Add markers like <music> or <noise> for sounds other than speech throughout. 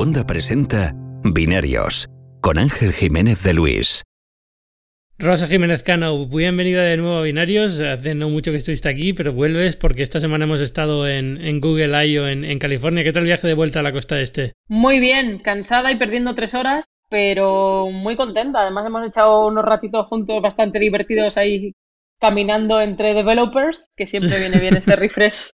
Wanda presenta Binarios con Ángel Jiménez de Luis. Rosa Jiménez Cano, bienvenida de nuevo a Binarios. Hace no mucho que estuviste aquí, pero vuelves porque esta semana hemos estado en, Google I.O. En, en California. ¿Qué tal el viaje de vuelta a la costa este? Muy bien, cansada y perdiendo tres horas, pero muy contenta. Además hemos echado unos ratitos juntos bastante divertidos ahí caminando entre developers, que siempre viene bien ese <laughs> refresh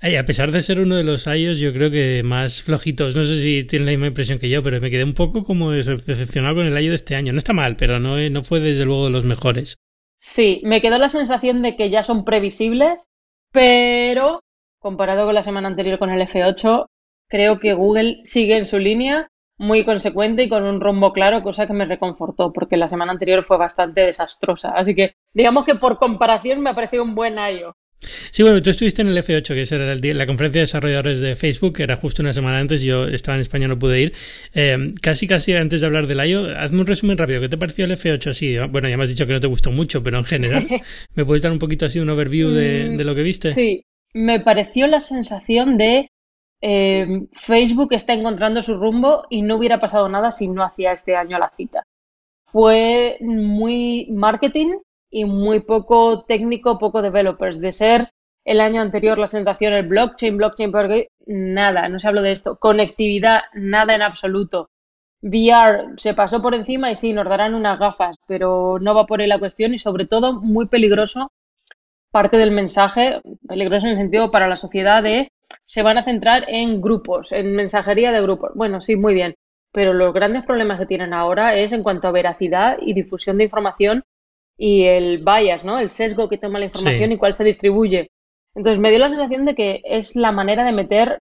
a pesar de ser uno de los iOS, yo creo que más flojitos, no sé si tienen la misma impresión que yo, pero me quedé un poco como decepcionado con el iOS de este año. No está mal, pero no, no fue desde luego de los mejores. Sí, me quedó la sensación de que ya son previsibles, pero comparado con la semana anterior con el F8, creo que Google sigue en su línea muy consecuente y con un rumbo claro, cosa que me reconfortó, porque la semana anterior fue bastante desastrosa. Así que digamos que por comparación me ha parecido un buen iOS. Sí, bueno, tú estuviste en el F8, que es la conferencia de desarrolladores de Facebook, que era justo una semana antes, yo estaba en España, no pude ir. Eh, casi, casi antes de hablar del I.O., hazme un resumen rápido. ¿Qué te pareció el F8 así? Bueno, ya me has dicho que no te gustó mucho, pero en general, <laughs> ¿me puedes dar un poquito así un overview de, mm, lo que viste? Sí, me pareció la sensación de eh, Facebook está encontrando su rumbo y no hubiera pasado nada si no hacía este año la cita. Fue muy marketing, y muy poco técnico, poco developers. De ser el año anterior la sensación el blockchain, blockchain, porque nada, no se habló de esto. Conectividad, nada en absoluto. VR se pasó por encima y sí, nos darán unas gafas, pero no va por ahí la cuestión y sobre todo muy peligroso parte del mensaje, peligroso en el sentido para la sociedad de se van a centrar en grupos, en mensajería de grupos. Bueno, sí, muy bien, pero los grandes problemas que tienen ahora es en cuanto a veracidad y difusión de información y el bias, ¿no? El sesgo que toma la información y cuál se distribuye. Entonces me dio la sensación de que es la manera de meter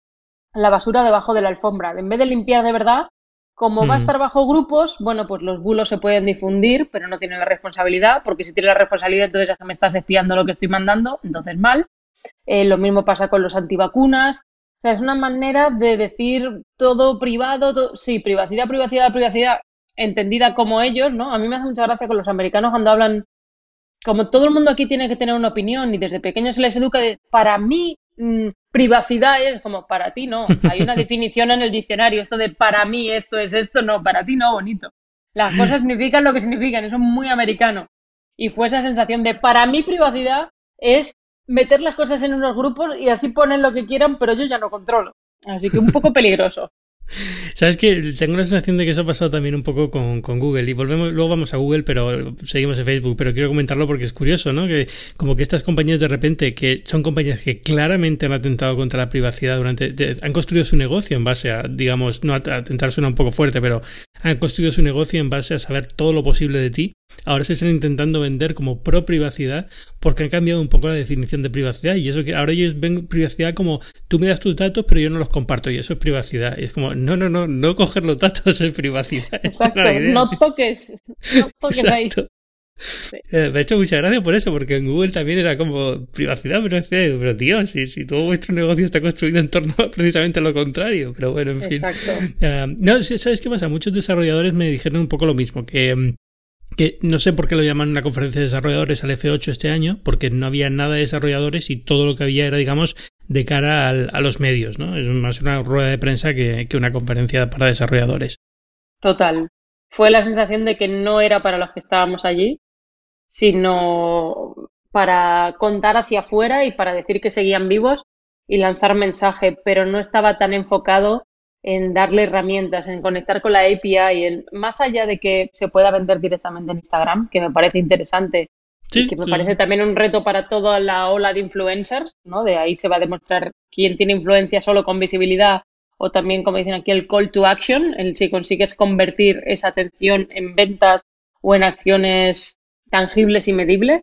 la basura debajo de la alfombra. En vez de limpiar de verdad, como va a mm. estar bajo grupos, bueno, pues los bulos se pueden difundir, pero no tienen la responsabilidad, porque si tiene la responsabilidad, entonces ya me estás espiando lo que estoy mandando, entonces mal. Eh, lo mismo pasa con los antivacunas. O sea, es una manera de decir todo privado, sí, privacidad, privacidad, privacidad entendida como ellos, ¿no? A mí me hace mucha gracia con los americanos cuando hablan, como todo el mundo aquí tiene que tener una opinión y desde pequeños se les educa de, para mí, mm, privacidad es como, para ti no. Hay una <laughs> definición en el diccionario, esto de para mí esto es esto, no, para ti no, bonito. Las cosas significan lo que significan, eso es muy americano. Y fue esa sensación de, para mí privacidad es meter las cosas en unos grupos y así ponen lo que quieran, pero yo ya no controlo. Así que un poco <laughs> peligroso. Sabes que tengo la sensación de que eso ha pasado también un poco con, con, Google y volvemos, luego vamos a Google, pero seguimos en Facebook, pero quiero comentarlo porque es curioso, ¿no? Que como que estas compañías de repente, que son compañías que claramente han atentado contra la privacidad durante, han construido su negocio en base a, digamos, no atentar suena un poco fuerte, pero han construido su negocio en base a saber todo lo posible de ti. Ahora se están intentando vender como pro privacidad porque han cambiado un poco la definición de privacidad y eso que ahora ellos ven privacidad como tú me das tus datos pero yo no los comparto y eso es privacidad. Y es como, no, no, no, no coger los datos es privacidad. <laughs> Exacto, no toques, no toques ahí. Eh, me ha hecho mucha gracia por eso, porque en Google también era como privacidad, pero, pero tío, si, si todo vuestro negocio está construido en torno a precisamente lo contrario, pero bueno, en fin. Uh, no, ¿sabes qué pasa? Muchos desarrolladores me dijeron un poco lo mismo, que mm, que no sé por qué lo llaman una conferencia de desarrolladores al F8 este año, porque no había nada de desarrolladores y todo lo que había era, digamos, de cara a los medios, ¿no? Es más una rueda de prensa que, que una conferencia para desarrolladores. Total. Fue la sensación de que no era para los que estábamos allí, sino para contar hacia afuera y para decir que seguían vivos y lanzar mensaje, pero no estaba tan enfocado en darle herramientas, en conectar con la API, en, más allá de que se pueda vender directamente en Instagram, que me parece interesante y que me parece también un reto para toda la ola de influencers, ¿no? De ahí se va a demostrar quién tiene influencia solo con visibilidad o también, como dicen aquí, el call to action, el si consigues convertir esa atención en ventas o en acciones tangibles y medibles.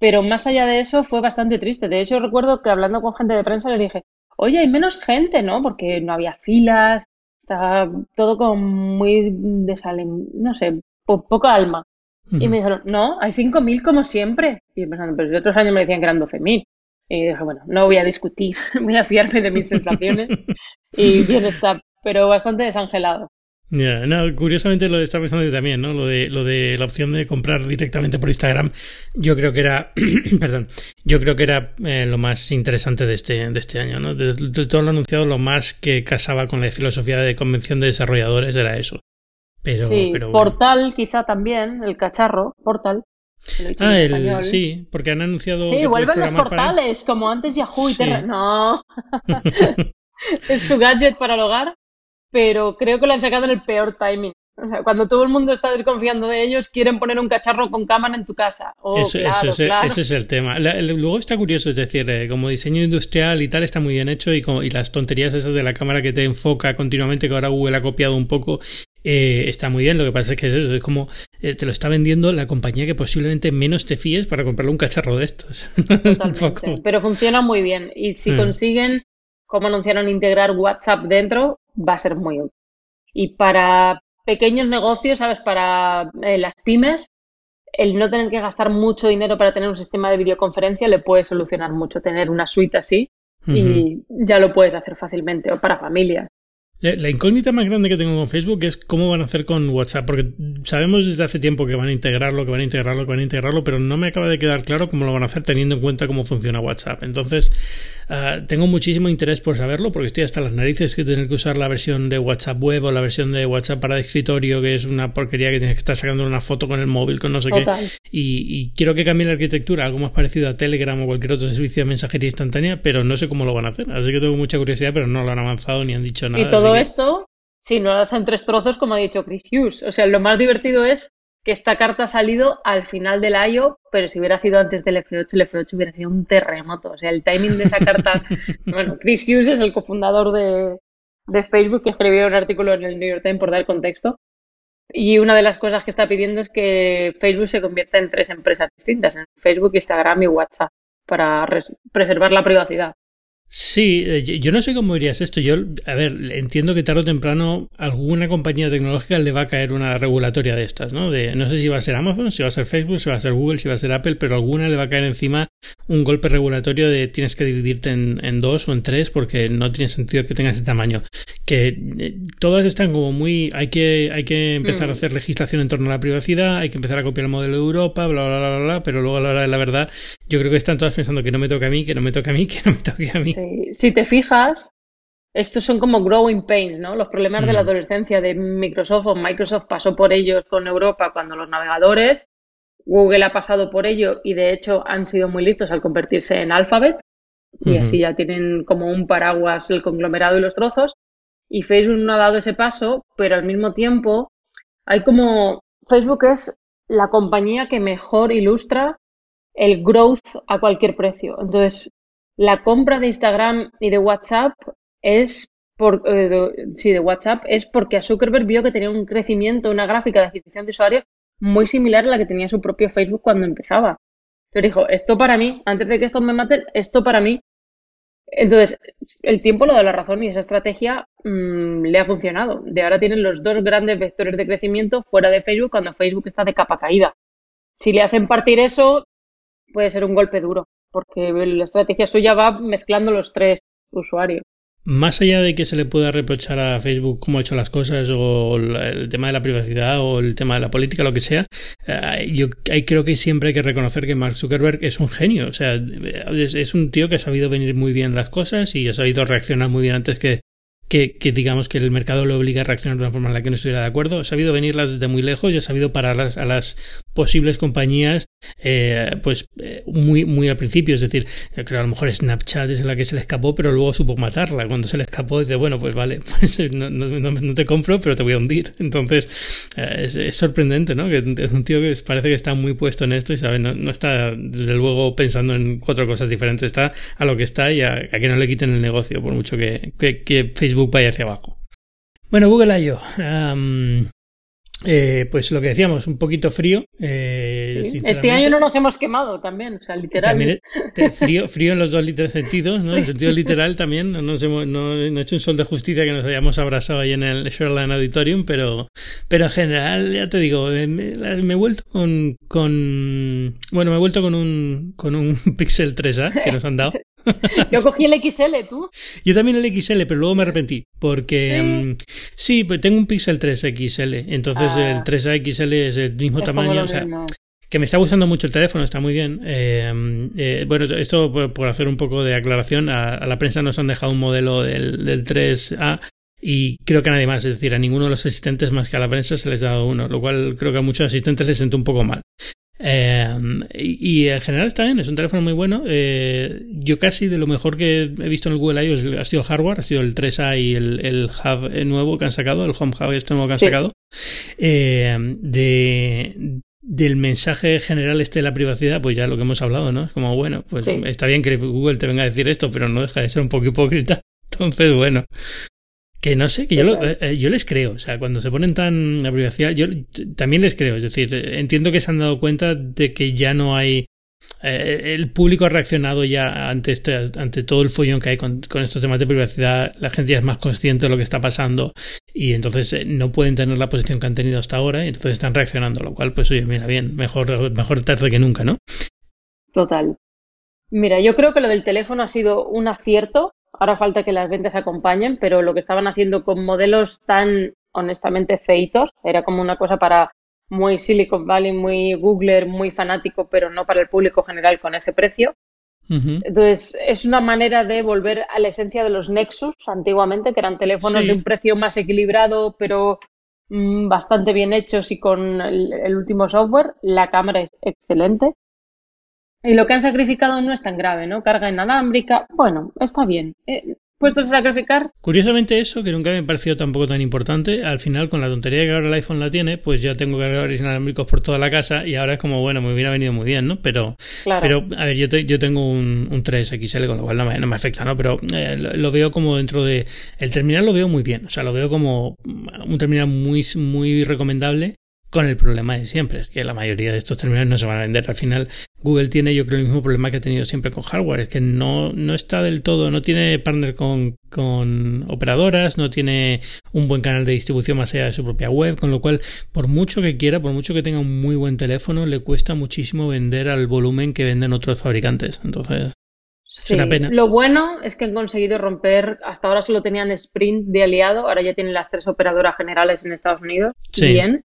Pero más allá de eso fue bastante triste. De hecho, recuerdo que hablando con gente de prensa les dije, oye, hay menos gente, ¿no? Porque no había filas, estaba todo como muy desalem, no sé, poca alma. Y me dijeron, no, hay 5.000 como siempre. Y yo pensando, pero de otros años me decían que eran 12.000. Y dije, bueno, no voy a discutir, <laughs> voy a fiarme de mis sensaciones. <laughs> y bien está, pero bastante desangelado. No, curiosamente lo está pensando también, ¿no? Lo de, lo de la opción de comprar directamente por Instagram, yo creo que era, <clears throat> perdón, yo creo que era eh, lo más interesante de este, de este año, ¿no? De, todo lo anunciado, lo más que casaba con la filosofía de convención de desarrolladores era eso. Pero, sí, Portal quizá también, el cachorro, Portal. Ah, el, sí, porque han anunciado. Sí, vuelven los portales, como antes Yahoo y Terra. No. <laughs> <laughs> es su gadget para el hogar pero creo que lo han sacado en el peor timing. O sea, cuando todo el mundo está desconfiando de ellos, quieren poner un cacharro con cámara en tu casa. Oh, eso, ese es el tema. luego está curioso, es decir, eh, como diseño industrial y tal está muy bien hecho y, como, y las tonterías esas de la cámara que te enfoca continuamente, que ahora Google ha copiado un poco, eh, está muy bien. Lo que pasa es que es eso, es como eh, te lo está vendiendo la compañía que posiblemente menos te fíes para comprarle un cacharro de estos. <laughs> Pero funciona muy bien. Y si mm. consiguen, como anunciaron, integrar WhatsApp dentro, va a ser muy útil. Y para pequeños negocios, ¿sabes? Para eh, las pymes, el no tener que gastar mucho dinero para tener un sistema de videoconferencia le puede solucionar mucho tener una suite así y ya lo puedes hacer fácilmente o para familias. La incógnita más grande que tengo con Facebook es cómo van a hacer con WhatsApp, porque sabemos desde hace tiempo que van a integrarlo, que van a integrarlo, que van a integrarlo, pero no me acaba de quedar claro cómo lo van a hacer teniendo en cuenta cómo funciona WhatsApp. Entonces, ah, tengo muchísimo interés por saberlo, porque estoy hasta las narices que tener que usar la versión de WhatsApp web o la versión de WhatsApp para escritorio, que es una porquería que tienes que estar sacando una foto con el móvil, con no sé qué. Y, y, quiero que cambie la arquitectura, algo más parecido a Telegram o cualquier otro servicio de mensajería instantánea, pero no sé cómo lo van a hacer. Así que tengo mucha curiosidad, pero no lo han avanzado ni han dicho nada. Y todo esto si no lo hacen tres trozos, como ha dicho Chris Hughes. O sea, lo más divertido es que esta carta ha salido al final del I.O., pero si hubiera sido antes del F8, el F8 hubiera sido un terremoto. O sea, el timing de esa carta... <laughs> bueno, Chris Hughes es el cofundador de, de Facebook que escribió un artículo en el New York Times por dar contexto. Y una de las cosas que está pidiendo es que Facebook se convierta en tres empresas distintas, en Facebook, Instagram y WhatsApp, para preservar la privacidad. Sí, eh, yo no sé cómo dirías esto. Yo, a ver, entiendo que tarde o temprano alguna compañía tecnológica le va a caer una regulatoria de estas, ¿no? De, no sé si va a ser Amazon, si va a ser Facebook, si va a ser Google, si va a ser Apple, pero alguna le va a caer encima un golpe regulatorio de tienes que dividirte en, dos o en tres porque no tiene sentido que tengas ese tamaño. Que eh, todas están como muy, hay que, hay que empezar a mm. hacer legislación en torno a la privacidad, hay que empezar a copiar el modelo de Europa, bla, bla, bla, bla, pero luego a la hora de la verdad, yo creo que están todas pensando que no me toca a mí, que no me toca a mí, que no me toque a mí si te fijas, estos son como growing pains, ¿no? Los problemas de la adolescencia de Microsoft o Microsoft pasó por ellos con Europa cuando los navegadores, Google ha pasado por ello y de hecho han sido muy listos al convertirse en Alphabet y así ya tienen como un paraguas el conglomerado y los trozos y Facebook no ha dado ese paso, pero al mismo tiempo hay como Facebook es la compañía que mejor ilustra el growth a cualquier precio. Entonces, la compra de Instagram y de WhatsApp es por, eh, de, de WhatsApp es porque a Zuckerberg vio que tenía un crecimiento, una gráfica de adquisición de usuarios muy similar a la que tenía su propio Facebook cuando empezaba. Entonces dijo, esto para mí, antes de que esto me maten, esto para mí. Entonces, el tiempo lo da la razón y esa estrategia mm, le ha funcionado. De ahora tienen los dos grandes vectores de crecimiento fuera de Facebook cuando Facebook está de capa caída. Si le hacen partir eso, puede ser un golpe duro porque la estrategia suya va mezclando los tres usuarios. Más allá de que se le pueda reprochar a Facebook cómo ha hecho las cosas o el tema de la privacidad o el tema de la política, lo que sea, eh, yo creo que siempre hay que reconocer que Mark Zuckerberg es un genio. O sea, es, un tío que ha sabido venir muy bien las cosas y ha sabido reaccionar muy bien antes que, digamos que el mercado le obliga a reaccionar de una forma en la que no estuviera de acuerdo. Ha sabido venirlas desde muy lejos y ha sabido parar a las posibles compañías eh, pues eh, muy, muy al principio. Es decir, creo que a lo mejor Snapchat es la que se le escapó, pero luego supo matarla. Cuando se le escapó, dice, bueno, pues vale, <laughs> pues no, no, no, te compro, pero te voy a hundir. <laughs> Entonces, eh, es, sorprendente, ¿no? Que un tío que parece que está muy puesto en esto y sabe, no, está desde luego pensando en cuatro cosas diferentes, está a lo que está y a, que no le quiten el negocio, por mucho que, que, Facebook vaya hacia abajo. Bueno, Google I.O. Eh, pues lo que decíamos, un poquito frío. Eh, este año no nos hemos quemado también, o sea, literal. <laughs> frío, frío en los dos sentidos, ¿no? En el sentido literal también. No, nos hemos, no, he hecho un sol de justicia que nos hayamos abrazado ahí en el Shoreline Auditorium, pero, pero en general, ya te digo, me, me he vuelto con, con. Bueno, me he vuelto con un, con un <laughs> Pixel 3A que nos han dado. <laughs> Yo cogí el XL, ¿tú? Yo también el XL, pero luego me arrepentí. Porque sí, mm, pues tengo un Pixel 3 XL. Entonces el 3 ah. XL es el mismo tamaño. O sea, que me está gustando mucho el teléfono, está muy bien. Eh, eh, bueno, esto por, hacer un poco de aclaración, a, la prensa nos han dejado un modelo del, del 3A y creo que a nadie más, es decir, a ninguno de los asistentes más que a la prensa se les ha dado uno, lo cual creo que a muchos asistentes les sentó un poco mal. Eh, y, en general está bien, es un teléfono muy bueno. Eh, yo casi de lo mejor que he visto en el Google I.O. ha sido el hardware, ha sido el 3A y el, el Hub nuevo que han sacado, el Home Hub este nuevo que han sacado. Eh, de, del mensaje general este de la privacidad, pues ya lo que hemos hablado, ¿no? Es como, bueno, pues está bien que Google te venga a decir esto, pero no deja de ser un poco hipócrita. <laughs> Entonces, bueno, que no sé, que yo, eh, eh, yo les creo. O sea, cuando se ponen tan la privacidad, yo también les creo. Es decir, entiendo que se han dado cuenta de que ya no hay. Eh, el público ha reaccionado ya ante, este, ante todo el follón que hay con, estos temas de privacidad. La gente ya es más consciente de lo que está pasando y entonces no pueden tener la posición que han tenido hasta ahora y entonces están reaccionando. Lo cual, pues, oye, mira, bien, mejor, mejor tarde que nunca, ¿no? Total. Mira, yo creo que lo del teléfono ha sido un acierto Ahora falta que las ventas acompañen, pero lo que estaban haciendo con modelos tan honestamente feitos, era como una cosa para muy Silicon Valley, muy Googler, muy fanático, pero no para el público general con ese precio. Entonces, es una manera de volver a la esencia de los Nexus antiguamente, que eran teléfonos de un precio más equilibrado, pero mm, bastante bien hechos y con el, último software. La cámara es excelente. Y lo que han sacrificado no es tan grave, ¿no? Carga inalámbrica, bueno, está bien. Eh, puestos a sacrificar. Curiosamente eso, que nunca me ha parecido tampoco tan importante, al final con la tontería que ahora el iPhone la tiene, pues ya tengo cargadores inalámbricos por toda la casa y ahora es como, bueno, me hubiera venido muy bien, ¿no? Pero, pero a ver, yo, yo tengo un, un 3XL, con lo cual no me, no me afecta, ¿no? Pero eh, lo, veo como dentro de... El terminal lo veo muy bien, o sea, lo veo como un terminal muy, muy recomendable con el problema de siempre, es que la mayoría de estos terminales no se van a vender. Al final, Google tiene yo creo el mismo problema que ha tenido siempre con hardware, es que no, no está del todo, no tiene partner con, con operadoras, no tiene un buen canal de distribución más allá de su propia web, con lo cual, por mucho que quiera, por mucho que tenga un muy buen teléfono, le cuesta muchísimo vender al volumen que venden otros fabricantes. Entonces, es una pena. Lo bueno es que han conseguido romper, hasta ahora solo tenían Sprint de aliado, ahora ya tienen las tres operadoras generales en Estados Unidos. Sí. Bien.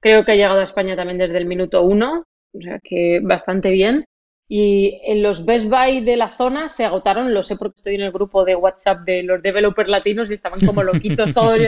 Creo que ha llegado a España también desde el minuto uno, o sea que bastante bien. Y en los Best Buy de la zona se agotaron, lo sé porque estoy en el grupo de WhatsApp de los developers latinos y estaban como loquitos <laughs> todos.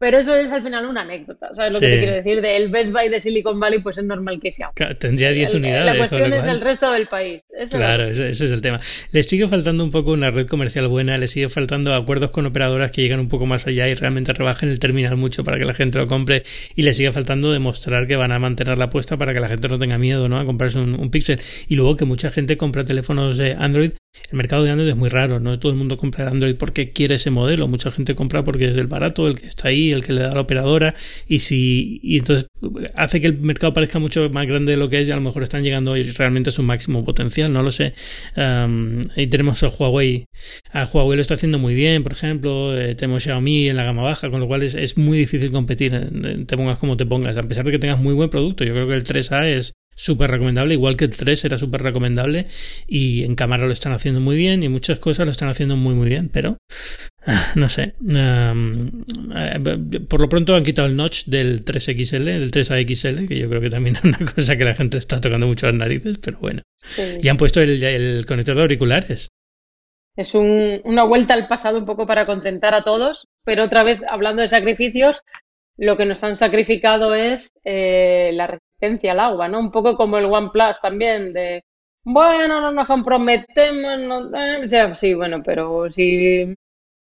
Pero eso es al final una anécdota, ¿sabes lo que te quiero decir? Del Best Buy de Silicon Valley, pues es normal que sea. tendría 10 unidades. La cuestión es el resto del país. claro, ese, es el tema. Le sigue faltando un poco una red comercial buena, le sigue faltando acuerdos con operadoras que llegan un poco más allá y realmente rebajen el terminal mucho para que la gente lo compre y le sigue faltando demostrar que van a mantener la apuesta para que la gente no tenga miedo ¿no? a comprarse un, un Pixel. Y luego que mucha gente compra teléfonos de Android el mercado de Android es muy raro, no todo el mundo compra Android porque quiere ese modelo, mucha gente compra porque es el barato, el que está ahí, el que le da la operadora y si y entonces hace que el mercado parezca mucho más grande de lo que es y a lo mejor están llegando hoy realmente a su máximo potencial, no lo sé. ahí tenemos a Huawei, a Huawei lo está haciendo muy bien, por ejemplo, eh, tenemos Xiaomi en la gama baja, con lo cual es, es muy difícil competir, te pongas como te pongas, a pesar de que tengas muy buen producto, yo creo que el 3A es súper recomendable, igual que el 3 era súper recomendable y en cámara lo están haciendo muy bien y muchas cosas lo están haciendo muy muy bien, pero ah, no sé. Eh, por lo pronto han quitado el notch del 3XL, del 3AXL, que yo creo que también es una cosa que la gente está tocando mucho las narices, pero bueno. Y han puesto el, conector de auriculares. Es una vuelta al pasado un poco para contentar a todos, pero otra vez hablando de sacrificios, lo que nos han sacrificado es eh, la resistencia al agua, ¿no? Un poco como el OnePlus también, de, bueno, no nos comprometemos, no, sí, bueno, pero si,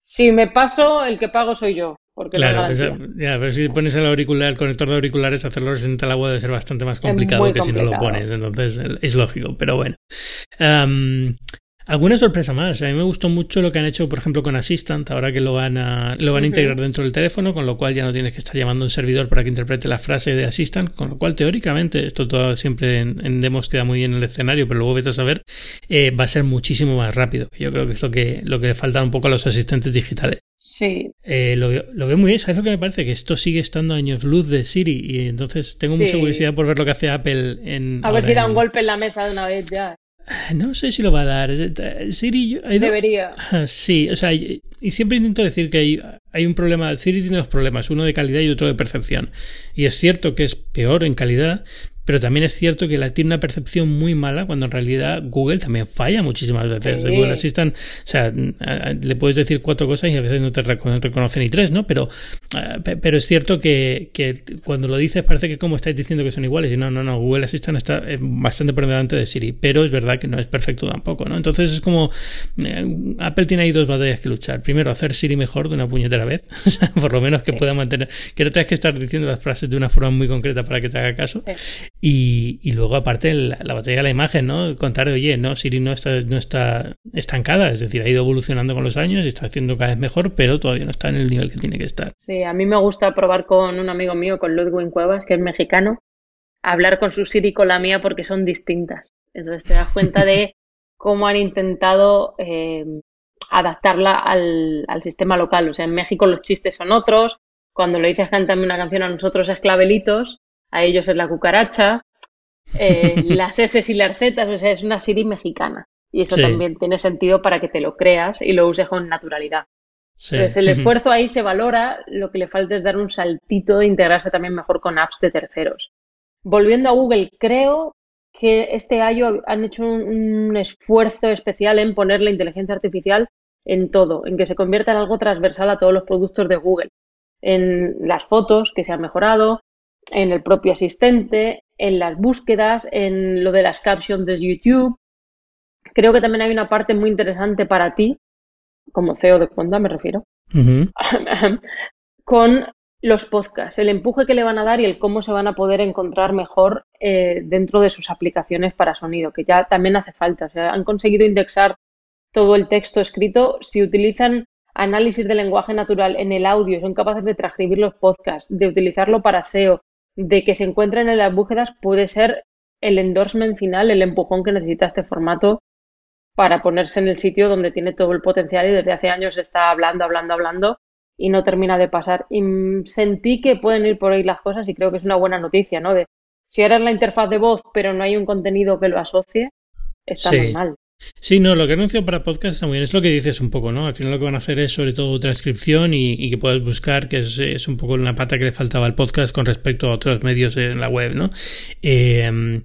si me paso, el que pago soy yo. Porque claro, ya, pero si pones el auricular, el conector de auriculares, hacerlo resistente al agua debe ser bastante más complicado que si no lo pones, entonces es lógico, pero bueno. Alguna sorpresa más. A mí me gustó mucho lo que han hecho, por ejemplo, con Assistant, ahora que lo van a, lo van a integrar dentro del teléfono, con lo cual ya no tienes que estar llamando a un servidor para que interprete la frase de Assistant, con lo cual teóricamente, esto todo siempre en, demos queda muy bien en el escenario, pero luego vete a saber, eh, va a ser muchísimo más rápido. Yo creo que es lo que, lo que le falta un poco a los asistentes digitales. Sí. Eh, lo, lo, veo muy bien. ¿Sabes lo que me parece? Que esto sigue estando años luz de Siri y entonces tengo mucha curiosidad por ver lo que hace Apple en... A ver si da un golpe en la mesa de una vez ya. No sé si lo va a dar. Siri. Debería. Sí, o sea, y siempre intento decir que hay, hay un problema. Siri tiene dos problemas, uno de calidad y otro de percepción. Y es cierto que es peor en calidad, pero también es cierto que la tiene una percepción muy mala cuando en realidad Google también falla muchísimas veces. Google Assistant, o sea, le puedes decir cuatro cosas y a veces no te reconoce ni tres, ¿no? Pero, pero es cierto que, que, cuando lo dices parece que como estáis diciendo que son iguales. Y no, no, no, Google Assistant está eh, bastante por delante de Siri, pero es verdad que no es perfecto tampoco, ¿no? Entonces es como eh, Apple tiene ahí dos batallas que luchar. Primero, hacer Siri mejor de una puñetera vez, <laughs> por lo menos que pueda mantener, que no tengas que estar diciendo las frases de una forma muy concreta para que te haga caso. Y, y, luego, aparte, la, batalla de la imagen, ¿no? Contar, oye, no, Siri no está, no está estancada, es decir, ha ido evolucionando con los años y está haciendo cada vez mejor, pero todavía no está en el nivel que tiene que estar. Sí, a mí me gusta probar con un amigo mío, con Ludwig Cuevas, que es mexicano, hablar con su Siri y con la mía porque son distintas. Entonces te das cuenta de <laughs> cómo han intentado eh, adaptarla al, al, sistema local. O sea, en México los chistes son otros. Cuando le dices cántame una canción a nosotros es clavelitos a ellos es la cucaracha, eh, <laughs> las S y las Z, o sea, es una Siri mexicana. Y eso también tiene sentido para que te lo creas y lo uses con naturalidad. Entonces, el esfuerzo ahí se valora, lo que le falta es dar un saltito de integrarse también mejor con apps de terceros. Volviendo a Google, creo que este año han hecho un, esfuerzo especial en poner la inteligencia artificial en todo, en que se convierta en algo transversal a todos los productos de Google. En las fotos, que se han mejorado, en el propio asistente, en las búsquedas, en lo de las captions de YouTube. Creo que también hay una parte muy interesante para ti, como CEO de Conda me refiero, <laughs> con los podcasts, el empuje que le van a dar y el cómo se van a poder encontrar mejor eh, dentro de sus aplicaciones para sonido, que ya también hace falta. O sea, han conseguido indexar todo el texto escrito. Si utilizan análisis de lenguaje natural en el audio, son capaces de transcribir los podcasts, de utilizarlo para SEO, de que se encuentren en las búsquedas puede ser el endorsement final, el empujón que necesita este formato para ponerse en el sitio donde tiene todo el potencial y desde hace años está hablando, hablando, hablando y no termina de pasar. Y sentí que pueden ir por ahí las cosas y creo que es una buena noticia, ¿no? De si ahora es la interfaz de voz pero no hay un contenido que lo asocie, está mal. Sí, no, lo que anuncio para podcast está muy bien. Es lo que dices un poco, ¿no? Al final lo que van a hacer es sobre todo transcripción y, que puedas buscar, que es, un poco una pata que le faltaba al podcast con respecto a otros medios en la web, ¿no? Eh,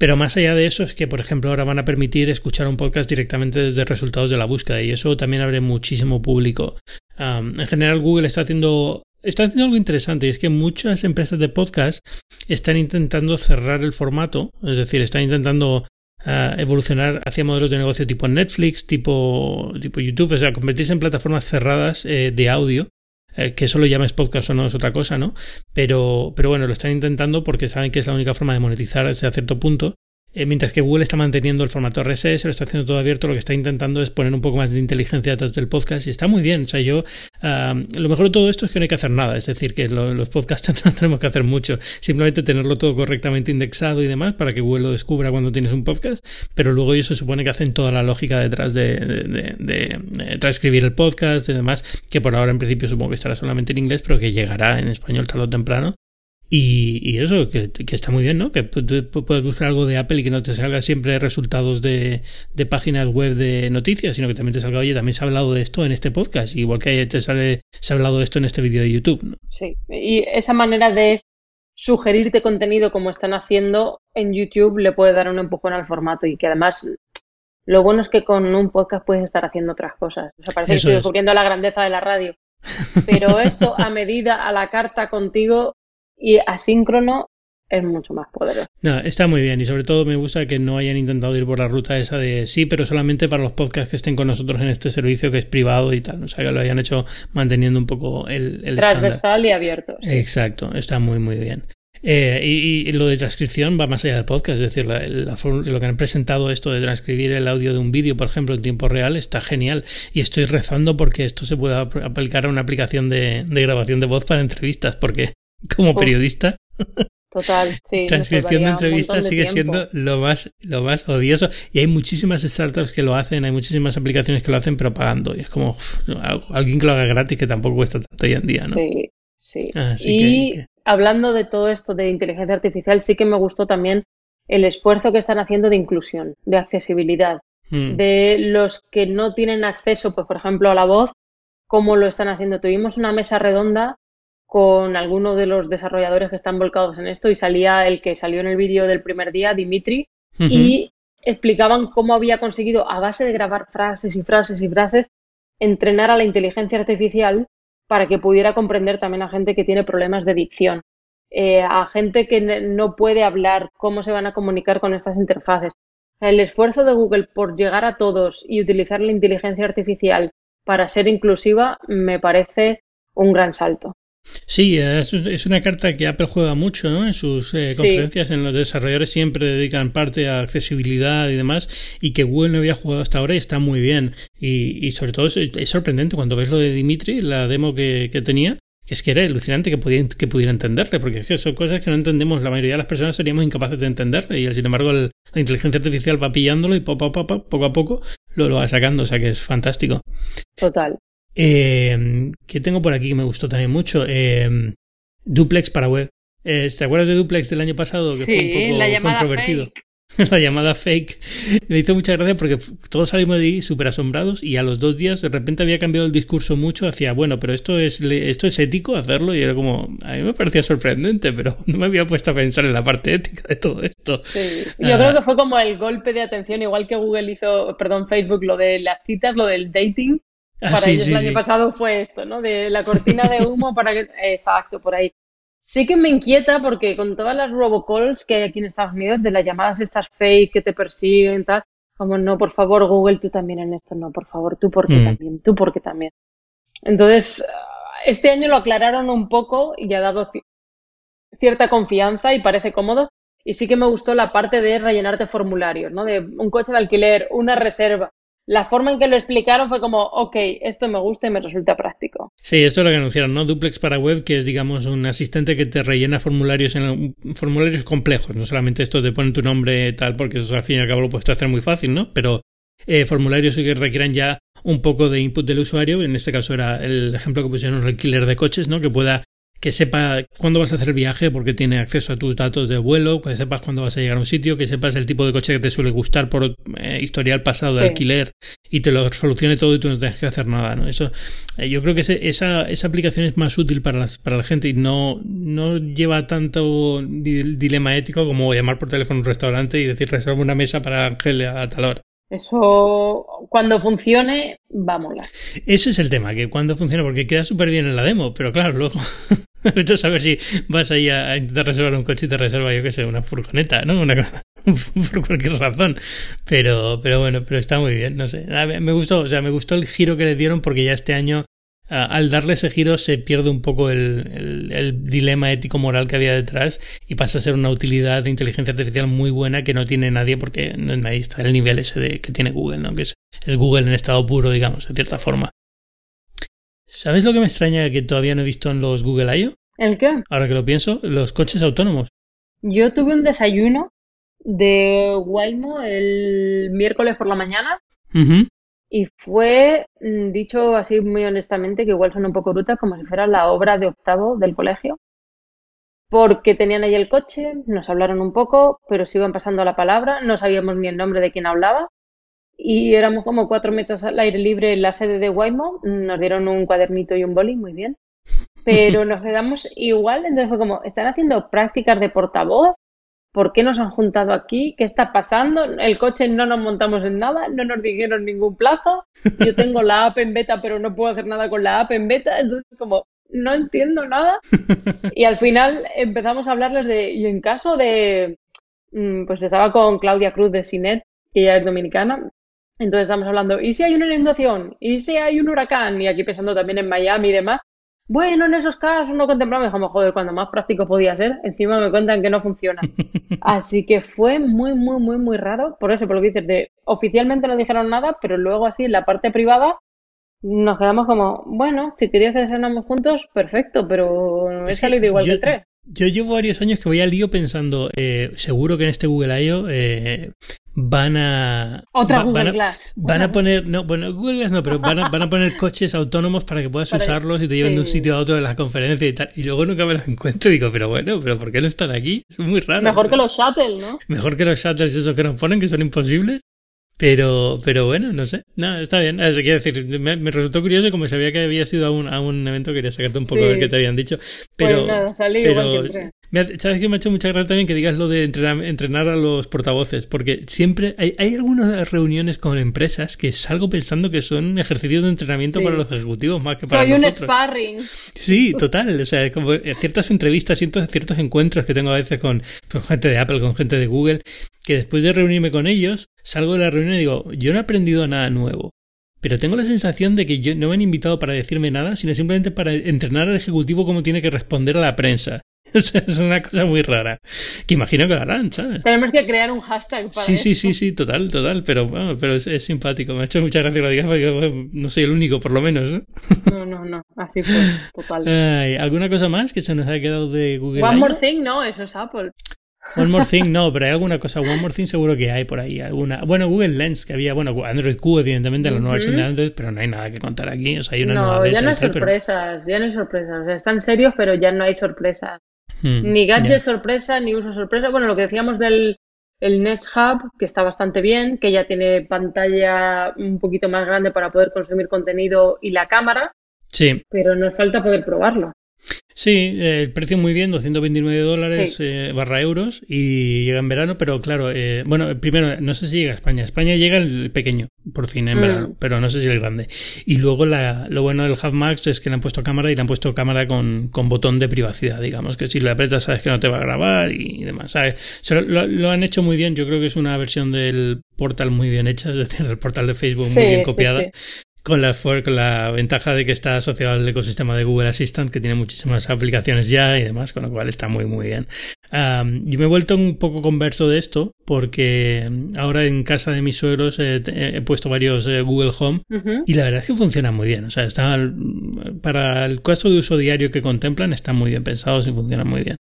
pero más allá de eso es que, por ejemplo, ahora van a permitir escuchar un podcast directamente desde resultados de la búsqueda y eso también abre muchísimo público. en general, Google está haciendo está haciendo algo interesante y es que muchas empresas de podcast están intentando cerrar el formato, es decir, están intentando evolucionar hacia modelos de negocio tipo Netflix, tipo, tipo YouTube, o sea, convertirse en plataformas cerradas eh, de audio. Eh, que eso lo llames podcast o no es otra cosa, ¿no? Pero, pero bueno, lo están intentando porque saben que es la única forma de monetizar a cierto punto eh, mientras que Google está manteniendo el formato RSS, lo está haciendo todo abierto, lo que está intentando es poner un poco más de inteligencia detrás del podcast y está muy bien. O sea, yo, lo mejor de todo esto es que no hay que hacer nada, es decir, que los podcasts <laughs> no tenemos que hacer mucho, simplemente tenerlo todo correctamente indexado y demás para que Google lo descubra cuando tienes un podcast, pero luego ellos se supone que hacen toda la lógica detrás de, de, transcribir el podcast y demás, que por ahora en principio supongo que estará solamente en inglés, pero que llegará en español tarde o temprano. Y, eso, que, está muy bien, ¿no? Que puedes buscar algo de Apple y que no te salga siempre resultados de, páginas web de noticias, sino que también te salga, oye, también se ha hablado de esto en este podcast, igual que te sale, se ha hablado de esto en este vídeo de YouTube. ¿no? Sí, y esa manera de sugerirte contenido como están haciendo en YouTube le puede dar un empujón al formato y que además lo bueno es que con un podcast puedes estar haciendo otras cosas. O sea, parece que estoy descubriendo la grandeza de la radio. Pero esto a medida, a la carta contigo, y asíncrono es mucho más poderoso. No, está muy bien y sobre todo me gusta que no hayan intentado ir por la ruta esa de sí, pero solamente para los podcasts que estén con nosotros en este servicio que es privado y tal. O sea, que lo hayan hecho manteniendo un poco el, el Transversal y abierto. Exacto, está muy, muy bien. Eh, y, lo de transcripción va más allá del podcast, es decir, lo que han presentado esto de transcribir el audio de un vídeo, por ejemplo, en tiempo real, está genial. Y estoy rezando porque esto se pueda aplicar a una aplicación de, de grabación de voz para entrevistas, porque como periodista. Total, sí. Transcripción de entrevistas sigue siendo lo más, lo más odioso. Y hay muchísimas startups que lo hacen, hay muchísimas aplicaciones que lo hacen, pero pagando. Y es como alguien que lo haga gratis que tampoco cuesta tanto hoy en día, ¿no? Sí, sí. y hablando de todo esto de inteligencia artificial, sí que me gustó también el esfuerzo que están haciendo de inclusión, de accesibilidad, hmm. de los que no tienen acceso, pues por ejemplo, a la voz, cómo lo están haciendo. Tuvimos una mesa redonda con algunos de los desarrolladores que están volcados en esto y salía el que salió en el vídeo del primer día, Dimitri, y explicaban cómo había conseguido, a base de grabar frases y frases y frases, entrenar a la inteligencia artificial para que pudiera comprender también a gente que tiene problemas de dicción. Eh, a gente que no puede hablar, cómo se van a comunicar con estas interfaces. El esfuerzo de Google por llegar a todos y utilizar la inteligencia artificial para ser inclusiva me parece un gran salto. Sí, es una carta que Apple juega mucho ¿no? en sus eh, conferencias. En los desarrolladores siempre dedican parte a accesibilidad y demás, y que Google no había jugado hasta ahora y está muy bien. Y, sobre todo es, sorprendente cuando ves lo de Dimitri, la demo que tenía, es que era alucinante que, pudiera, que pudiera entenderle, porque es que son cosas que no entendemos, la mayoría de las personas seríamos incapaces de entenderle, y sin embargo la inteligencia artificial va pillándolo y poco a poco, poco, a poco lo, lo va sacando, o sea que es fantástico. Total. Eh, ¿Qué tengo por aquí que me gustó también mucho? Eh, duplex para web. Eh, ¿Te acuerdas de Duplex del año pasado? Que fue un poco controvertido. <laughs> la llamada fake. Me hizo mucha gracia porque todos salimos de ahí súper asombrados y a los dos días de repente había cambiado el discurso mucho hacia, bueno, pero esto es, esto es ético hacerlo y era como, a mí me parecía sorprendente, pero <laughs> no me había puesto a pensar en la parte ética de todo esto. Yo creo que fue como el golpe de atención, igual que Google hizo, perdón, Facebook, lo de las citas, lo del dating. Ah, para ellos el año pasado fue esto, ¿no? De la <laughs> cortina de humo para que... Exacto, por ahí. Sí que me inquieta porque con todas las robocalls que hay aquí en Estados Unidos, de las llamadas estas fake que te persiguen, tal, como no, por favor, Google, tú también en esto, no, por favor, tú porque mm. también, tú porque también. Entonces, este año lo aclararon un poco y ha dado cierta confianza y parece cómodo. Y sí que me gustó la parte de rellenarte formularios, ¿no? De un coche de alquiler, una reserva, la forma en que lo explicaron fue como, ok, esto me gusta y me resulta práctico. Sí, esto es lo que anunciaron, ¿no? Duplex para web, que es, digamos, un asistente que te rellena formularios en formularios complejos, no solamente esto de poner tu nombre tal, porque eso al fin y al cabo lo puedes hacer muy fácil, ¿no? Pero eh, formularios que requieran ya un poco de input del usuario, en este caso era el ejemplo que pusieron el killer de coches, ¿no? Que pueda que sepa cuándo vas a hacer el viaje porque tiene acceso a tus datos de vuelo, que sepas cuándo vas a llegar a un sitio, que sepas el tipo de coche que te suele gustar por eh, historial pasado de alquiler y te lo solucione todo y tú no tienes que hacer nada, ¿no? Eso, eh, yo creo que esa, esa aplicación es más útil para, las, para la gente y no, no lleva tanto dilema ético como llamar por teléfono a un restaurante y decir reserva una mesa para Ángel a tal hora. Eso, cuando funcione, vámonos. Ese es el tema, que cuando funcione, porque queda súper bien en la demo, pero claro, luego <laughs> Vete a saber si vas ahí a, intentar reservar un coche y te reserva, yo qué sé, una furgoneta, ¿no? Una cosa, <laughs> por cualquier razón. Pero, pero bueno, pero está muy bien, no sé. Me gustó, o sea, me gustó el giro que le dieron porque ya este año, al darle ese giro, se pierde un poco el, el, dilema ético-moral que había detrás y pasa a ser una utilidad de inteligencia artificial muy buena que no tiene nadie porque no, nadie está el nivel ese de, que tiene Google, ¿no? Que es el Google en estado puro, digamos, de cierta forma. ¿Sabes lo que me extraña que todavía no he visto en los Google I.O.? ¿El qué? Ahora que lo pienso, los coches autónomos. Yo tuve un desayuno de Waymo el miércoles por la mañana y fue mm, dicho así muy honestamente que igual son un poco brutas como si fuera la obra de octavo del colegio porque tenían ahí el coche, nos hablaron un poco, pero se iban pasando la palabra, no sabíamos ni el nombre de quién hablaba y éramos como cuatro meses al aire libre en la sede de Waymo. Nos dieron un cuadernito y un boli, muy bien. Pero <laughs> nos quedamos igual, entonces fue como, ¿están haciendo prácticas de portavoz? ¿Por qué nos han juntado aquí? ¿Qué está pasando? El coche no nos montamos en nada, no nos dijeron ningún plazo. Yo tengo la app en beta, pero no puedo hacer nada con la app en beta. Entonces, como, no entiendo nada. <laughs> Y al final empezamos a hablarles de, y en caso de, mm, pues estaba con Claudia Cruz de Cinet, que ella es dominicana, entonces estamos hablando, ¿y si hay una inundación? ¿Y si hay un huracán? Y aquí pensando también en Miami y demás. Bueno, en esos casos no contemplamos, dijimos, joder, cuando más práctico podía ser, encima me cuentan que no funciona. <laughs> Así que fue muy, muy, muy, muy raro. Por eso, por lo que dices, de, oficialmente no dijeron nada, pero luego así en la parte privada nos quedamos como, bueno, si querías que cenamos juntos, perfecto, pero he salido igual que tres. Yo llevo varios años que voy al lío pensando, eh, seguro que en este Google I.O. Eh, van a... Otra va- Google van a, Glass. Van a poner, no, bueno, Google Glass no, pero van a, van a poner coches autónomos para que puedas <laughs> Para- usarlos y te lleven de un sitio a otro de la conferencia y tal. Y luego nunca me los encuentro y digo, pero bueno, pero ¿por qué no están aquí? Es muy raro. Mejor que los shuttle, ¿no? Mejor que los shuttles esos que nos ponen, que son imposibles. Pero, pero bueno, no sé. No, está bien. Quiero decir, me, me resultó curioso como sabía que había sido a un, a un evento, quería sacarte un poco Sí. a ver qué te habían dicho. Pero, Pues nada, salí pero igual que entré. me ha- sabes que me ha hecho mucha gracia también que digas lo de entrenar, entrenar a los portavoces, porque siempre hay, hay algunas reuniones con empresas que salgo pensando que son ejercicios de entrenamiento Sí. para los ejecutivos más que para Soy un nosotros. sparring. Sí, total. O sea, como ciertas entrevistas, ciertos, ciertos encuentros que tengo a veces con, con gente de Apple, con gente de Google, que después de reunirme con ellos, salgo de la reunión y digo, yo no he aprendido nada nuevo. Pero tengo la sensación de que yo no me han invitado para decirme nada, sino simplemente para entrenar al ejecutivo cómo tiene que responder a la prensa. <laughs> O sea, es una cosa muy rara. Que imagino que lo harán, ¿sabes? Tenemos que crear un hashtag para Sí, sí, sí, sí, total, total. Pero bueno, pero es, es simpático. Me ha hecho mucha gracia que lo digas porque bueno, no soy el único, por lo menos. ¿no? No, no, no. Así fue. Total. <laughs> Ay, ¿Alguna cosa más que se nos ha quedado de Google One more thing, no, eso es Apple. One More Thing, no, pero hay alguna cosa. One More Thing seguro que hay por ahí. alguna Bueno, Google Lens, que había, bueno, Android Q, evidentemente, la nueva versión de. Android, pero no hay nada que contar aquí. O sea, hay una No, nueva beta ya no hay tal, pero- sorpresas, ya no hay sorpresas. O sea, están serios, pero ya no hay sorpresas. Hmm, Ni gadget ya. sorpresa, ni uso sorpresa. Bueno, lo que decíamos del el Nest Hub, que está bastante bien, que ya tiene pantalla un poquito más grande para poder consumir contenido y la cámara, Sí, pero nos falta poder probarlo. Sí, eh, el precio muy bien, 229 dólares Sí. eh, barra euros y llega en verano, pero claro, eh, bueno, primero, no sé si llega a España. España llega el pequeño, por fin, en Mm. verano, pero no sé si el grande. Y luego la, lo bueno del Hub Max es que le han puesto cámara y le han puesto cámara con, con botón de privacidad, digamos, que si lo apretas sabes que no te va a grabar y demás, ¿sabes? Se lo, lo- lo han hecho muy bien, yo creo que es una versión del portal muy bien hecha, es decir, el portal de Facebook muy bien copiada. sí. Con la, con la ventaja de que está asociado al ecosistema de Google Assistant, que tiene muchísimas aplicaciones ya y demás, con lo cual está muy, muy bien. Am, yo me he vuelto un poco converso de esto, porque mm, ahora en casa de mis suegros eh, te- he puesto varios eh, Google Home y la verdad es que funcionan muy bien. O sea, está, para el caso de uso diario que contemplan, están muy bien pensados y funcionan muy bien.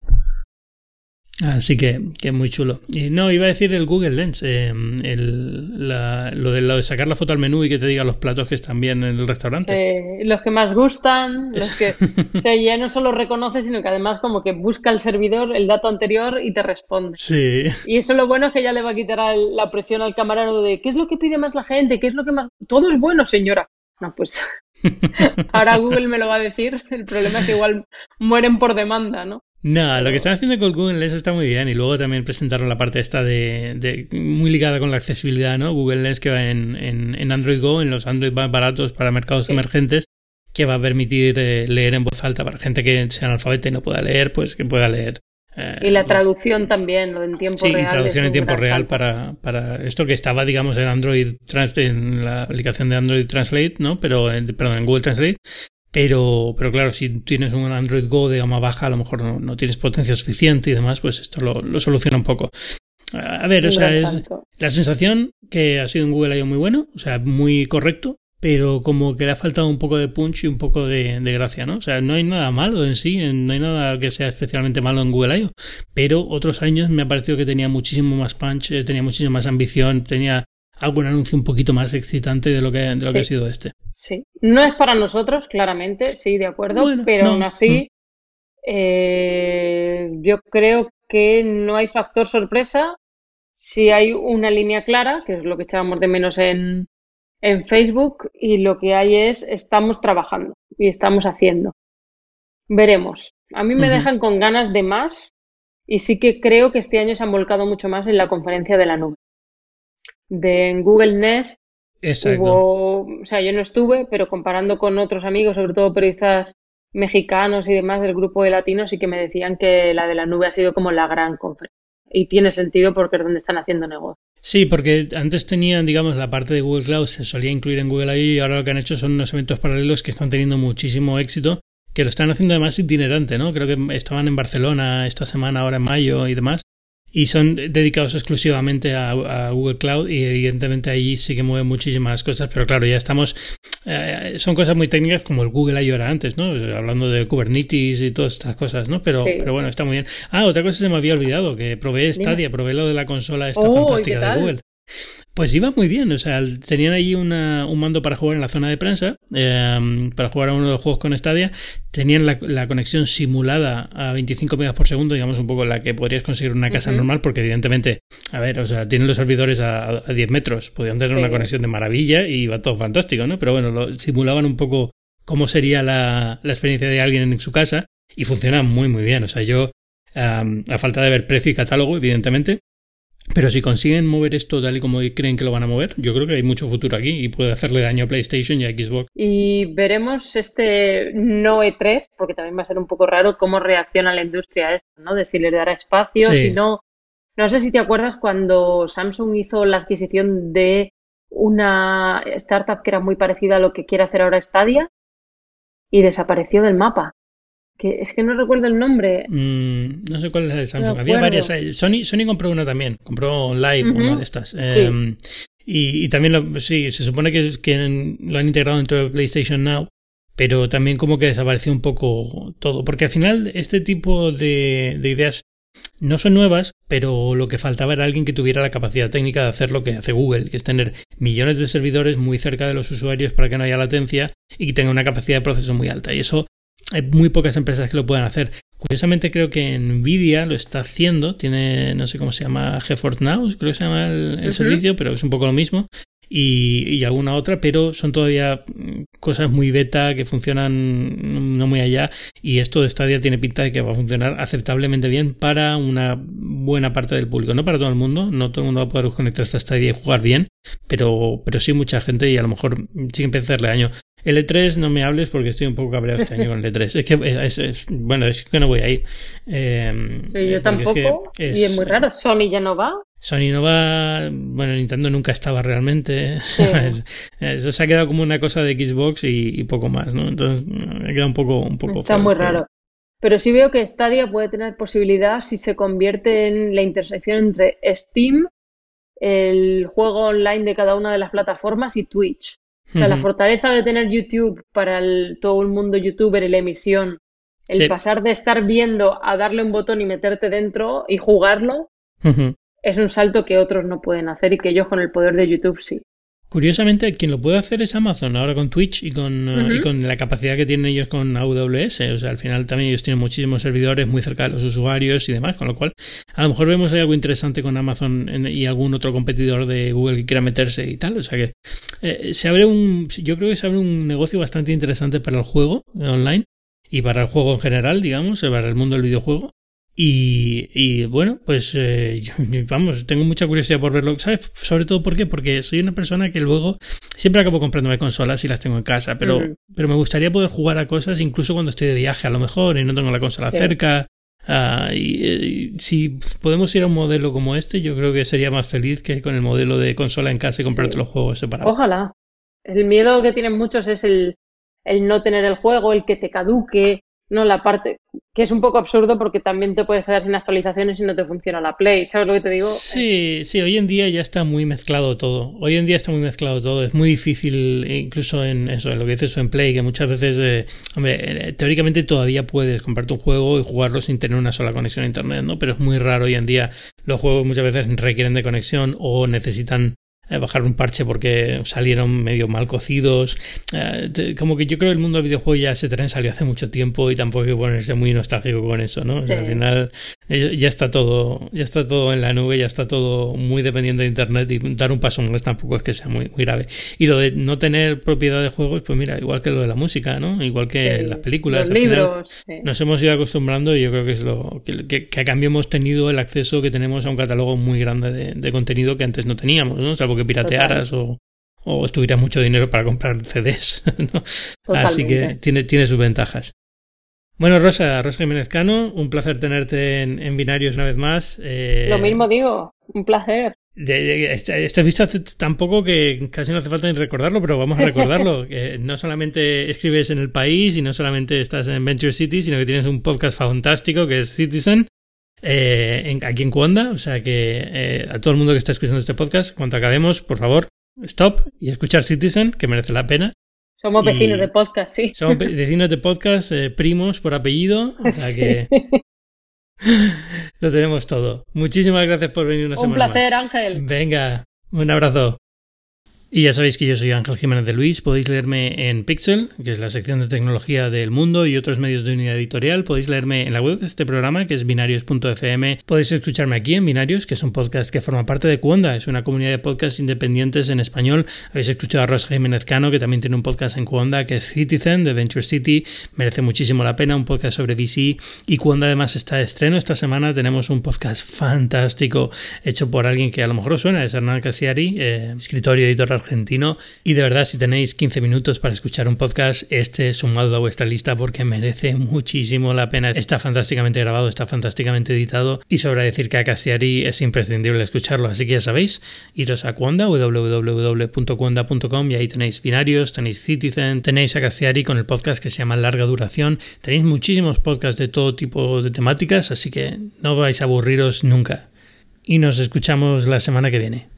Así que, que muy chulo. Y no, iba a decir el Google Lens, eh, el, la- lo, de, lo de sacar la foto al menú y que te diga los platos que están bien en el restaurante. Sí, los que más gustan, los que <laughs> o sea, ya no solo reconoce, sino que además como que busca el servidor el dato anterior y te responde. Sí, Y eso lo bueno es que ya le va a quitar al- la presión al camarero de ¿qué es lo que pide más la gente? ¿Qué es lo que más...? Todo es bueno, señora. No, pues <laughs> ahora Google me lo va a decir. El problema es que igual mueren por demanda, ¿no? No, lo que están haciendo con Google Lens está muy bien y luego también presentaron la parte esta de, de- muy ligada con la accesibilidad, ¿no? Google Lens que va en, en, en Android Go, en los Android más baratos para mercados Sí. emergentes, que va a permitir eh, leer en voz alta para gente que sea analfabeta y no pueda leer, pues que pueda leer. eh, Y la los- traducción también, lo en tiempo Sí, real. y traducción en tiempo real salto. para, para esto que estaba, digamos, en Android Translate, en la aplicación de Android Translate, ¿no? Pero, en, perdón, en Google Translate. Pero, pero claro, si tienes un Android Go de gama baja, a lo mejor no, no tienes potencia suficiente y demás, pues esto lo, lo soluciona un poco. A ver, o Un sea, es la sensación que ha sido en Google I.O. muy bueno, o sea, muy correcto, pero como que le ha faltado un poco de punch y un poco de, de gracia, ¿no? O sea, no hay nada malo en sí, no hay nada que sea especialmente malo en Google I.O., pero otros años me ha parecido que tenía muchísimo más punch, eh, tenía muchísima más ambición, tenía algún anuncio un poquito más excitante de lo que, de lo que ha sido este. Sí. No es para nosotros, claramente, sí, de acuerdo, Bueno, pero no, aún así, eh, yo creo que no hay factor sorpresa si hay una línea clara, que es lo que echábamos de menos en, en Facebook, y lo que hay es estamos trabajando y estamos haciendo. Veremos. A mí me dejan con ganas de más y sí que creo que este año se han volcado mucho más en la conferencia de la nube. De en Google Nest Exacto. Hubo, o sea, yo no estuve, pero comparando con otros amigos, sobre todo periodistas mexicanos y demás del grupo de latinos, sí que me decían que la de la nube ha sido como la gran conferencia. Y tiene sentido porque es donde están haciendo negocio. Sí, porque antes tenían, digamos, la parte de Google Cloud se solía incluir en Google I.O. y ahora lo que han hecho son unos eventos paralelos que están teniendo muchísimo éxito, que lo están haciendo además itinerante, ¿no? Creo que estaban en Barcelona esta semana, ahora en mayo y demás, y son dedicados exclusivamente a, a Google Cloud y evidentemente ahí sí que mueven muchísimas cosas, pero claro, ya estamos eh, son cosas muy técnicas como el Google I.O. era antes, ¿no? Hablando de Kubernetes y todas estas cosas, ¿no? Pero, pero bueno, está muy bien. Ah, otra cosa se me había olvidado, que probé Stadia, probé lo de la consola esta Oh, fantástica de Google. Pues iba muy bien, o sea, tenían allí una, un mando para jugar en la zona de prensa, eh, para jugar a uno de los juegos con Stadia, tenían la, la, conexión simulada a 25 megas por segundo, digamos un poco la que podrías conseguir una casa uh -huh. normal, porque evidentemente, a ver, o sea, tienen los servidores a, a 10 metros, podían tener sí. una conexión de maravilla y iba todo fantástico, ¿no? Pero bueno, lo, simulaban un poco cómo sería la, la experiencia de alguien en su casa y funciona muy, muy bien, o sea, yo, um, a falta de ver precio y catálogo, evidentemente, pero si consiguen mover esto tal y como creen que lo van a mover, yo creo que hay mucho futuro aquí y puede hacerle daño a PlayStation y a Xbox. Y veremos este no E3, porque también va a ser un poco raro cómo reacciona la industria a esto, ¿no? De si le dará espacio, sí. si no. No sé si te acuerdas cuando Samsung hizo la adquisición de una startup que era muy parecida a lo que quiere hacer ahora Stadia y desapareció del mapa que es que no recuerdo el nombre. Mm, no sé cuál es la de Samsung. No Había varias. Sony, Sony compró una también. Compró Live, uh -huh. una de estas. Sí. Eh, y, y, también, lo, sí, se supone que, que lo han integrado dentro de PlayStation Now. Pero también como que desapareció un poco todo. Porque al final este tipo de, de ideas no son nuevas, pero lo que faltaba era alguien que tuviera la capacidad técnica de hacer lo que hace Google, que es tener millones de servidores muy cerca de los usuarios para que no haya latencia y que tenga una capacidad de proceso muy alta. Y eso hay muy pocas empresas que lo puedan hacer. Curiosamente creo que Nvidia lo está haciendo, tiene, no sé cómo se llama, GeForce Now, creo que se llama el, el uh -huh. servicio, pero es un poco lo mismo. Y, y, alguna otra, pero son todavía cosas muy beta que funcionan no muy allá. Y esto de Stadia tiene pinta de que va a funcionar aceptablemente bien para una buena parte del público. No para todo el mundo, no todo el mundo va a poder conectarse a Stadia y jugar bien, pero, pero sí mucha gente y a lo mejor sí que empieza a hacerle daño. El E3 no me hables porque estoy un poco cabreado este año con el E3. Es que es, es, bueno, es que no voy a ir. Eh, sí, yo tampoco. Es que y es muy raro. Sony ya no va. Sony no va, bueno, Nintendo nunca estaba realmente. Sí. <laughs> Eso se ha quedado como una cosa de Xbox y, y, poco más, ¿no? Entonces me queda un poco, un poco. Está feo, muy raro. Pero sí veo que Stadia puede tener posibilidad si se convierte en la intersección entre Steam, el juego online de cada una de las plataformas y Twitch. O sea, uh -huh. la fortaleza de tener YouTube para el, todo el mundo youtuber y la emisión, el sí. pasar de estar viendo a darle un botón y meterte dentro y jugarlo, uh -huh. es un salto que otros no pueden hacer y que ellos con el poder de YouTube sí. Curiosamente, quien lo puede hacer es Amazon, ahora con Twitch y con, uh -huh. y con la capacidad que tienen ellos con AWS. O sea, al final también ellos tienen muchísimos servidores muy cerca de los usuarios y demás, con lo cual a lo mejor vemos algo interesante con Amazon y algún otro competidor de Google que quiera meterse y tal. O sea que eh, se abre un, yo creo que se abre un negocio bastante interesante para el juego online y para el juego en general, digamos, para el mundo del videojuego. Y, y, bueno, pues eh, vamos, tengo mucha curiosidad por verlo. ¿Sabes? Sobre todo ¿por qué? Porque soy una persona que luego siempre acabo comprándome consolas y las tengo en casa, pero, pero me gustaría poder jugar a cosas incluso cuando estoy de viaje a lo mejor y no tengo la consola sí. cerca. Uh, y, y, si podemos ir a un modelo como este, yo creo que sería más feliz que con el modelo de consola en casa y comprarte sí. los juegos separados. Ojalá. El miedo que tienen muchos es el, el no tener el juego, el que te caduque, no la parte que es un poco absurdo porque también te puedes quedar sin actualizaciones y no te funciona la Play, ¿sabes lo que te digo? Sí, sí, hoy en día ya está muy mezclado todo. Hoy en día está muy mezclado todo. Es muy difícil, incluso en eso, en lo que dices en Play, que muchas veces, eh, hombre, eh, teóricamente todavía puedes comprarte un juego y jugarlo sin tener una sola conexión a internet, ¿no? Pero es muy raro hoy en día. Los juegos muchas veces requieren de conexión o necesitan eh, bajar un parche porque salieron medio mal cocidos. Eh, como que yo creo que el mundo del videojuego ya ese tren salió hace mucho tiempo y tampoco hay que ponerse muy nostálgico con eso, ¿no? O sea, sí. al final eh, ya está todo, ya está todo en la nube, ya está todo muy dependiente de internet y dar un paso más tampoco es que sea muy, muy grave. Y lo de no tener propiedad de juegos, pues mira, igual que lo de la música, ¿no? Igual que sí. las películas. Los libros. Sí. Nos hemos ido acostumbrando y yo creo que es lo que, que, que, a cambio hemos tenido el acceso que tenemos a un catálogo muy grande de, de contenido que antes no teníamos, ¿no? Salvo que piratearas o, o estuvieras mucho dinero para comprar CDs. <laughs> ¿no? Así que tiene, tiene sus ventajas. Bueno, Rosa, Rosa Jiménez Cano, un placer tenerte en, en Binarios una vez más. Eh, Lo mismo digo, un placer. Este visto hace tampoco que casi no hace falta ni recordarlo, pero vamos a recordarlo. <laughs> no solamente escribes en El País y no solamente estás en Venture City, sino que tienes un podcast fantástico que es Citizen, eh, en, aquí en Cuanda. O sea que eh, a todo el mundo que está escuchando este podcast, cuando acabemos, por favor, stop y escuchar Citizen, que merece la pena. Somos vecinos de podcast, sí. Somos <laughs> vecinos de podcast, eh, primos por apellido, o sea que <laughs> lo tenemos todo. Muchísimas gracias por venir una Un semana placer, más. Ángel. Venga, un abrazo. Y ya sabéis que yo soy Ángel Jiménez de Luis, podéis leerme en Pixel, que es la sección de tecnología del mundo y otros medios de unidad editorial, podéis leerme en la web de este programa, que es binarios.fm, podéis escucharme aquí en Binarios, que es un podcast que forma parte de Cuonda, es una comunidad de podcasts independientes en español, habéis escuchado a Rosa Jiménez Cano, que también tiene un podcast en Cuonda, que es Citizen, de Venture City, merece muchísimo la pena, un podcast sobre VC, y Cuonda además está de estreno esta semana, tenemos un podcast fantástico hecho por alguien que a lo mejor os suena, es Hernán Casiari, eh, escritor y editor argentino. Y de verdad, si tenéis 15 minutos para escuchar un podcast, este sumado a vuestra lista porque merece muchísimo la pena. Está fantásticamente grabado, está fantásticamente editado y sobra decir que a Cassiari es imprescindible escucharlo. Así que ya sabéis, iros a Cuanda, www.cuanda.com y ahí tenéis binarios, tenéis Citizen, tenéis a Cassiari con el podcast que se llama Larga Duración. Tenéis muchísimos podcasts de todo tipo de temáticas, así que no vais a aburriros nunca. Y nos escuchamos la semana que viene.